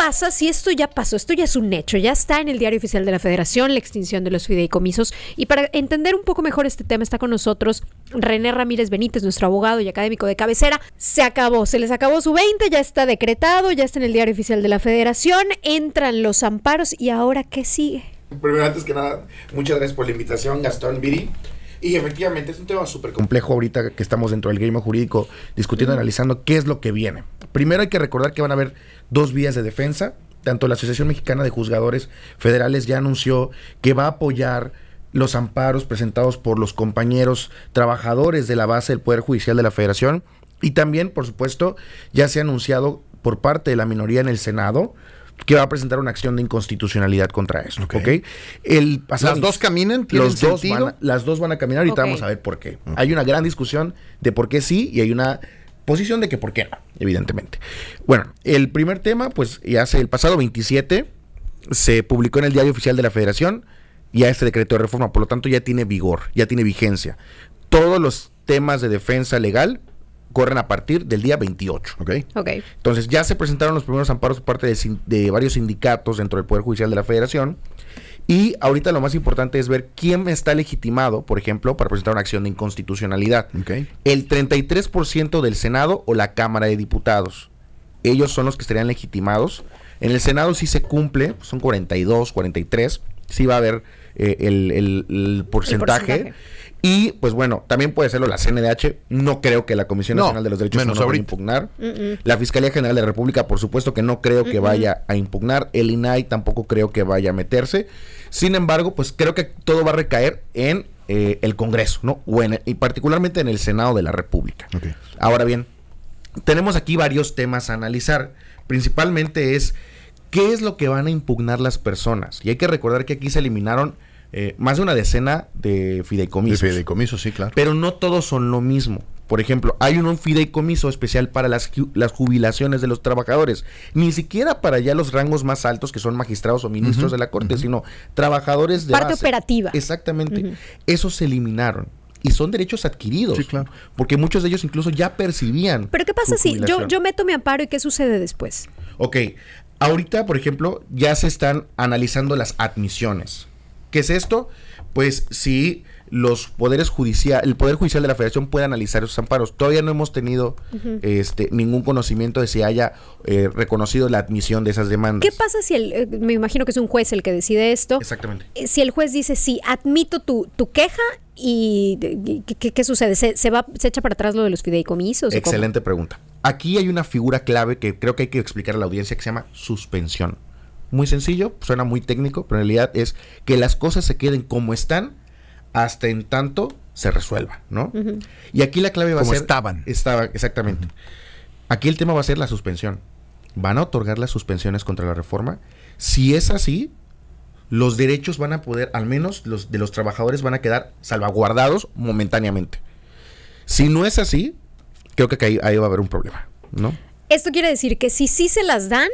pasa si esto ya pasó? Esto ya es un hecho, ya está en el diario oficial de la Federación la extinción de los fideicomisos. Y para entender un poco mejor este tema está con nosotros René Ramírez Benítez, nuestro abogado y académico de cabecera. Se acabó, se les acabó su 20, ya está decretado, ya está en el diario oficial de la Federación, entran los amparos y ahora ¿qué sigue? Primero, antes que nada, muchas gracias por la invitación, Gastón Viri. Y efectivamente es un tema súper complejo ahorita que estamos dentro del gremio jurídico discutiendo, analizando qué es lo que viene. Primero hay que recordar que van a haber dos vías de defensa. Tanto la Asociación Mexicana de Juzgadores Federales ya anunció que va a apoyar los amparos presentados por los compañeros trabajadores de la base del Poder Judicial de la Federación. Y también, por supuesto, ya se ha anunciado por parte de la minoría en el Senado que va a presentar una acción de inconstitucionalidad contra esto. ¿ok? El ¿Las dos caminan? Los dos van las dos van a caminar y vamos a ver por qué. Hay una gran discusión de por qué sí y hay una posición de que por qué no, evidentemente. Bueno, el primer tema, pues ya hace el pasado 27 se publicó en el Diario Oficial de la Federación ya este decreto de reforma, por lo tanto ya tiene vigor, ya tiene vigencia. Todos los temas de defensa legal corren a partir del día 28. ¿ok? okay. Entonces ya se presentaron los primeros amparos por parte de, varios sindicatos dentro del Poder Judicial de la Federación. Y ahorita lo más importante es ver quién está legitimado, por ejemplo, para presentar una acción de inconstitucionalidad. Okay. El 33% del Senado o la Cámara de Diputados. Ellos son los que estarían legitimados. En el Senado sí se cumple, son 42, 43. Sí va a haber eh, el, porcentaje. Y pues bueno, también puede serlo la CNDH. No creo que la Comisión Nacional de los Derechos Humanos vaya a impugnar. La Fiscalía General de la República, por supuesto que no creo que vaya a impugnar. El INAI tampoco creo que vaya a meterse. Sin embargo, pues creo que todo va a recaer en eh, el Congreso, ¿no? O y particularmente en el Senado de la República. Ahora bien, tenemos aquí varios temas a analizar. Principalmente es qué es lo que van a impugnar las personas. Y hay que recordar que aquí se eliminaron eh, más de una decena de fideicomisos. De fideicomisos, sí, claro. Pero no todos son lo mismo. Por ejemplo, hay un, fideicomiso especial para las, las, jubilaciones de los trabajadores. Ni siquiera para ya los rangos más altos, que son magistrados o ministros de la Corte, sino trabajadores de Parte operativa. Exactamente. Esos se eliminaron y son derechos adquiridos. Sí, claro. Porque muchos de ellos incluso ya percibían. Pero ¿qué pasa si yo, yo meto mi amparo y qué sucede después? Ok, ahorita, por ejemplo, ya se están analizando las admisiones. ¿Qué es esto? Pues si los poderes judiciales, el Poder Judicial de la Federación puede analizar esos amparos. Todavía no hemos tenido este ningún conocimiento de si haya eh, reconocido la admisión de esas demandas. ¿Qué pasa si el, eh, me imagino que es un juez el que decide esto? Exactamente. Eh, si el juez dice, sí, admito tu, tu queja y ¿qué, sucede? ¿Se, va, ¿Se echa para atrás lo de los fideicomisos? Excelente pregunta. Aquí hay una figura clave que creo que hay que explicar a la audiencia que se llama suspensión muy sencillo, suena muy técnico, pero en realidad es que las cosas se queden como están hasta en tanto se resuelva, ¿no? Y aquí la clave va a ser... estaban. Estaban, exactamente. Aquí el tema va a ser la suspensión. ¿Van a otorgar las suspensiones contra la reforma? Si es así, los derechos van a poder, al menos los de los trabajadores van a quedar salvaguardados momentáneamente. Si no es así, creo que ahí, ahí va a haber un problema, ¿no? Esto quiere decir que si sí se las dan,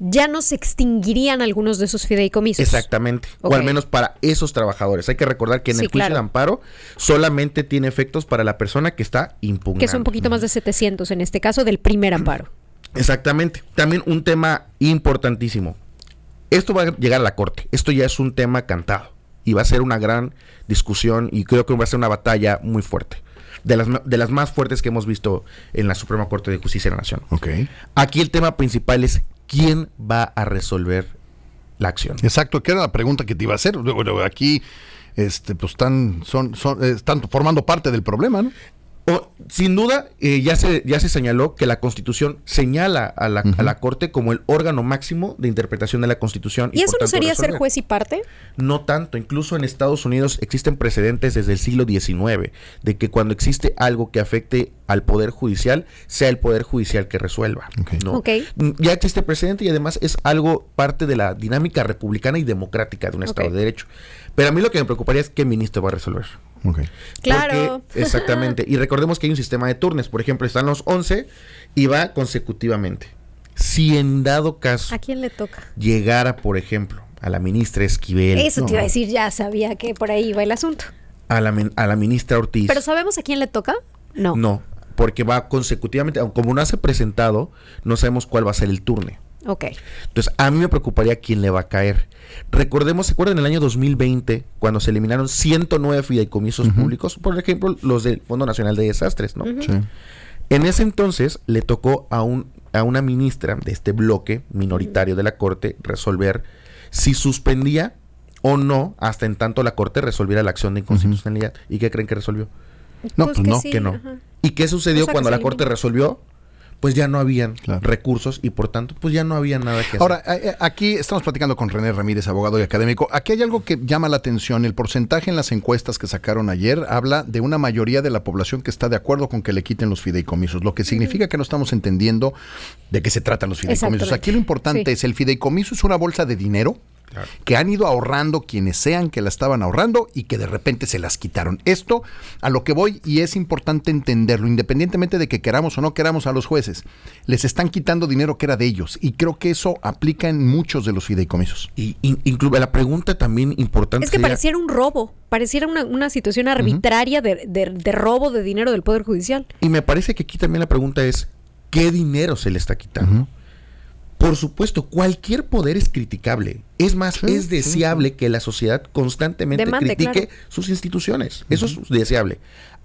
ya no se extinguirían algunos de esos fideicomisos. Exactamente. O al menos para esos trabajadores. Hay que recordar que en el juicio de amparo solamente tiene efectos para la persona que está impugnando. Que son un poquito más de 700 en este caso del primer amparo. Exactamente. También un tema importantísimo. Esto va a llegar a la corte. Esto ya es un tema cantado. Y va a ser una gran discusión y creo que va a ser una batalla muy fuerte. De las, de las más fuertes que hemos visto en la Suprema Corte de Justicia de la Nación. Okay. Aquí el tema principal es ¿quién va a resolver la acción? Exacto, que era la pregunta que te iba a hacer. aquí este, pues están, son, son, están formando parte del problema, ¿no? Sin duda, eh, ya, se, ya se señaló que la Constitución señala a la, a la, Corte como el órgano máximo de interpretación de la Constitución. ¿Y, eso no sería ser juez y parte? No tanto. Incluso en Estados Unidos existen precedentes desde el siglo XIX de que cuando existe algo que afecte al Poder Judicial, sea el Poder Judicial que resuelva. Mm, ya existe precedente y además es algo parte de la dinámica republicana y democrática de un Estado de Derecho. Pero a mí lo que me preocuparía es qué ministro va a resolver. Claro. exactamente. y recordemos que hay un sistema de turnos. Por ejemplo, están los 11 y va consecutivamente. Si en dado caso. ¿A quién le toca? Llegara, por ejemplo, a la ministra Esquivel. Eso te iba a decir, ya sabía que por ahí iba el asunto. A la, a la ministra Ortiz. ¿Pero sabemos a quién le toca? No. No, porque va consecutivamente. Como no se ha presentado, no sabemos cuál va a ser el turno. Ok. Entonces, a mí me preocuparía quién le va a caer. Recordemos, ¿se acuerdan en el año 2020 cuando se eliminaron 109 fideicomisos públicos? Por ejemplo, los del Fondo Nacional de Desastres, ¿no? Sí. En ese entonces le tocó a, un, a una ministra de este bloque minoritario de la Corte resolver si suspendía o no hasta en tanto la Corte resolviera la acción de inconstitucionalidad. ¿Y qué creen que resolvió? No, pues no, que no. ajá. ¿Y qué sucedió O sea, que cuando la Corte eliminó. resolvió? Pues ya no habían Claro. recursos y por tanto, pues ya no había nada que hacer. Ahora, eh, eh, aquí estamos platicando con René Ramírez, abogado y académico. Aquí hay algo que llama la atención. El porcentaje en las encuestas que sacaron ayer habla de una mayoría de la población que está de acuerdo con que le quiten los fideicomisos, lo que significa que no estamos entendiendo de qué se tratan los fideicomisos. Aquí lo importante Sí. es, el fideicomiso es una bolsa de dinero que han ido ahorrando quienes sean que la estaban ahorrando y que de repente se las quitaron. Esto a lo que voy y es importante entenderlo, independientemente de que queramos o no queramos a los jueces, les están quitando dinero que era de ellos y creo que eso aplica en muchos de los fideicomisos. Y in- incluye la pregunta también importante. Es que sería, pareciera un robo, pareciera una, una situación arbitraria de, de- de robo de dinero del Poder Judicial. Y me parece que aquí también la pregunta es, ¿qué dinero se le está quitando? Por supuesto, cualquier poder es criticable. Es más, Sí, es sí, deseable que la sociedad constantemente critique claro. sus instituciones. Eso es deseable.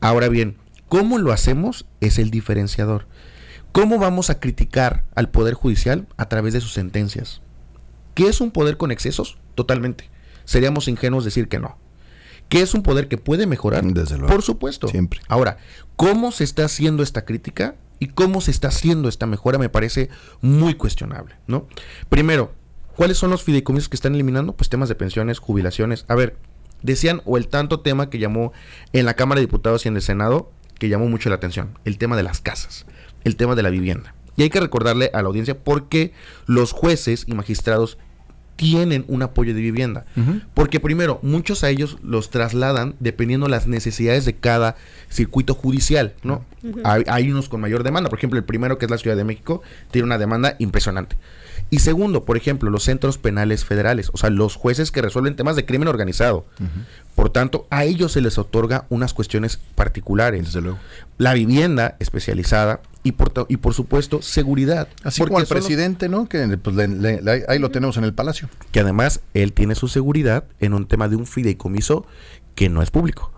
Ahora bien, ¿cómo lo hacemos? Es el diferenciador. ¿Cómo vamos a criticar al Poder Judicial? A través de sus sentencias. ¿Qué es un poder con excesos? Totalmente. Seríamos ingenuos decir que no. ¿Qué es un poder que puede mejorar? Desde luego. Por supuesto. Siempre. Ahora, ¿cómo se está haciendo esta crítica y cómo se está haciendo esta mejora? Me parece muy cuestionable, ¿no? Primero, ¿cuáles son los fideicomisos que están eliminando? Pues temas de pensiones, jubilaciones. A ver, decían, o el tanto tema que llamó en la Cámara de Diputados y en el Senado, que llamó mucho la atención, el tema de las casas, el tema de la vivienda. Y hay que recordarle a la audiencia por qué los jueces y magistrados tienen un apoyo de vivienda. Porque primero, muchos a ellos los trasladan dependiendo las necesidades de cada circuito judicial, ¿no? hay, hay unos con mayor demanda. Por ejemplo, el primero, que es la Ciudad de México, tiene una demanda impresionante. Y segundo, por ejemplo, los centros penales federales, o sea, los jueces que resuelven temas de crimen organizado. Por tanto, a ellos se les otorga unas cuestiones particulares. Desde luego. La vivienda especializada y por, y por supuesto seguridad. Así Porque como el los- presidente, ¿no? Que pues, le- le- le- ahí lo tenemos en el palacio. que además él tiene su seguridad en un tema de un fideicomiso que no es público.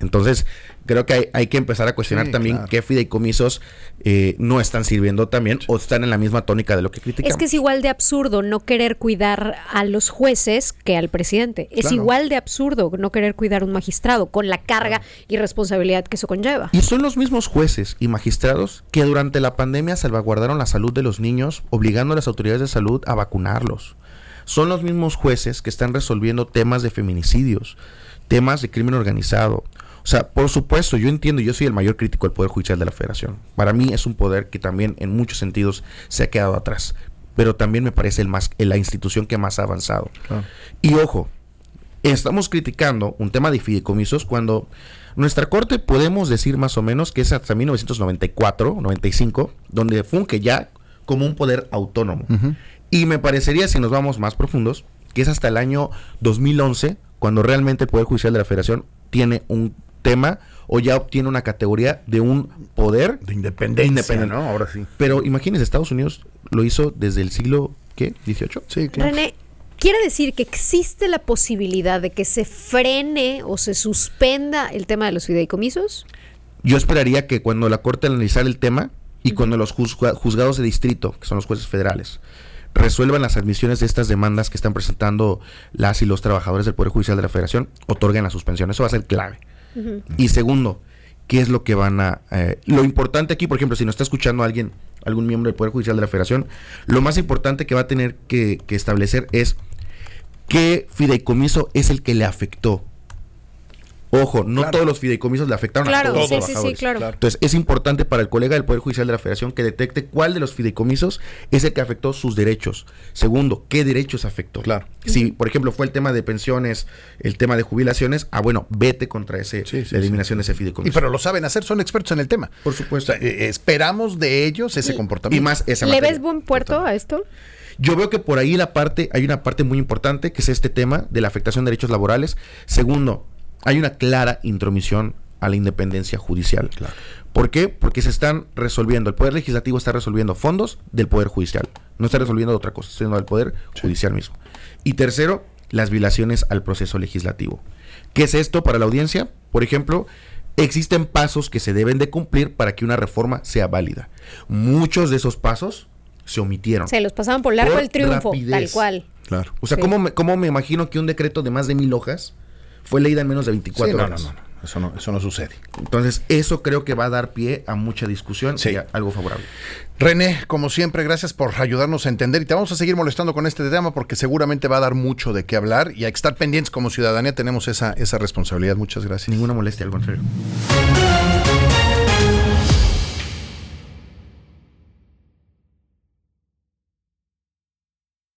Entonces, creo que hay, hay que empezar a cuestionar Sí, también claro. qué fideicomisos eh, no están sirviendo también o están en la misma tónica de lo que criticamos. Es que es igual de absurdo no querer cuidar a los jueces que al presidente. Es Claro. igual de absurdo no querer cuidar a un magistrado con la carga y responsabilidad que eso conlleva. Y son los mismos jueces y magistrados que durante la pandemia salvaguardaron la salud de los niños, obligando a las autoridades de salud a vacunarlos. Son los mismos jueces que están resolviendo temas de feminicidios, temas de crimen organizado. O sea, por supuesto, yo entiendo, yo soy el mayor crítico del Poder Judicial de la Federación. Para mí es un poder que también en muchos sentidos se ha quedado atrás. Pero también me parece el más, la institución que más ha avanzado. Y ojo, estamos criticando un tema de fideicomisos cuando nuestra corte podemos decir más o menos que es hasta 1994, 95, donde funge ya como un poder autónomo. Y me parecería, si nos vamos más profundos, que es hasta el año 2011 cuando realmente el Poder Judicial de la Federación tiene un tema o ya obtiene una categoría de un poder De independencia, Independiente. ¿no? Ahora sí. Pero imagínense, Estados Unidos lo hizo desde el siglo, ¿qué? ¿18? Sí, claro. René, ¿quiere decir que existe la posibilidad de que se frene o se suspenda el tema de los fideicomisos? Yo esperaría que cuando la Corte analizara el tema y cuando los juzga- juzgados de distrito, que son los jueces federales, resuelvan las admisiones de estas demandas que están presentando las y los trabajadores del Poder Judicial de la Federación, otorguen la suspensión. Eso va a ser clave. Y segundo, ¿qué es lo que van a... eh, lo importante aquí, por ejemplo, si nos está escuchando alguien, algún miembro del Poder Judicial de la Federación, lo más importante que va a tener que, que establecer es qué fideicomiso es el que le afectó. Ojo, no Claro. todos los fideicomisos le afectaron a todos sí, los sí, sí, trabajadores. claro. Entonces es importante para el colega del Poder Judicial de la Federación que detecte cuál de los fideicomisos es el que afectó sus derechos. Segundo, qué derechos afectó. Claro. Si, por ejemplo, fue el tema de pensiones, el tema de jubilaciones, ah, bueno, vete contra ese, Sí, sí, la eliminación de ese Y fideicomiso. pero lo saben hacer, son expertos en el tema. por supuesto. O sea, eh, esperamos de ellos ese y comportamiento. más esa ¿Le materia. ves buen puerto a esto? Yo veo que por ahí la parte, hay una parte muy importante que es este tema de la afectación de derechos laborales. Segundo, hay una clara intromisión a la independencia judicial. ¿Por qué? Porque se están resolviendo, el Poder Legislativo está resolviendo fondos del Poder Judicial. No está resolviendo otra cosa, sino al Poder Judicial mismo. Y tercero, las violaciones al proceso legislativo. ¿Qué es esto para la audiencia? Por ejemplo, existen pasos que se deben de cumplir para que una reforma sea válida. Muchos de esos pasos se omitieron. Se los pasaban por largo Por el triunfo, rapidez. tal cual. Claro. O sea, Sí. ¿cómo, me, cómo me imagino que un decreto de más de mil hojas fue leída en menos de 24 Sí, no, horas? no, no, no. Eso no, eso no sucede. Entonces, eso creo que va a dar pie a mucha discusión Sí. y a algo favorable. René, como siempre, gracias por ayudarnos a entender y te vamos a seguir molestando con este tema porque seguramente va a dar mucho de qué hablar y hay que estar pendientes como ciudadanía tenemos esa, esa responsabilidad. Muchas gracias. Ninguna molestia, al contrario.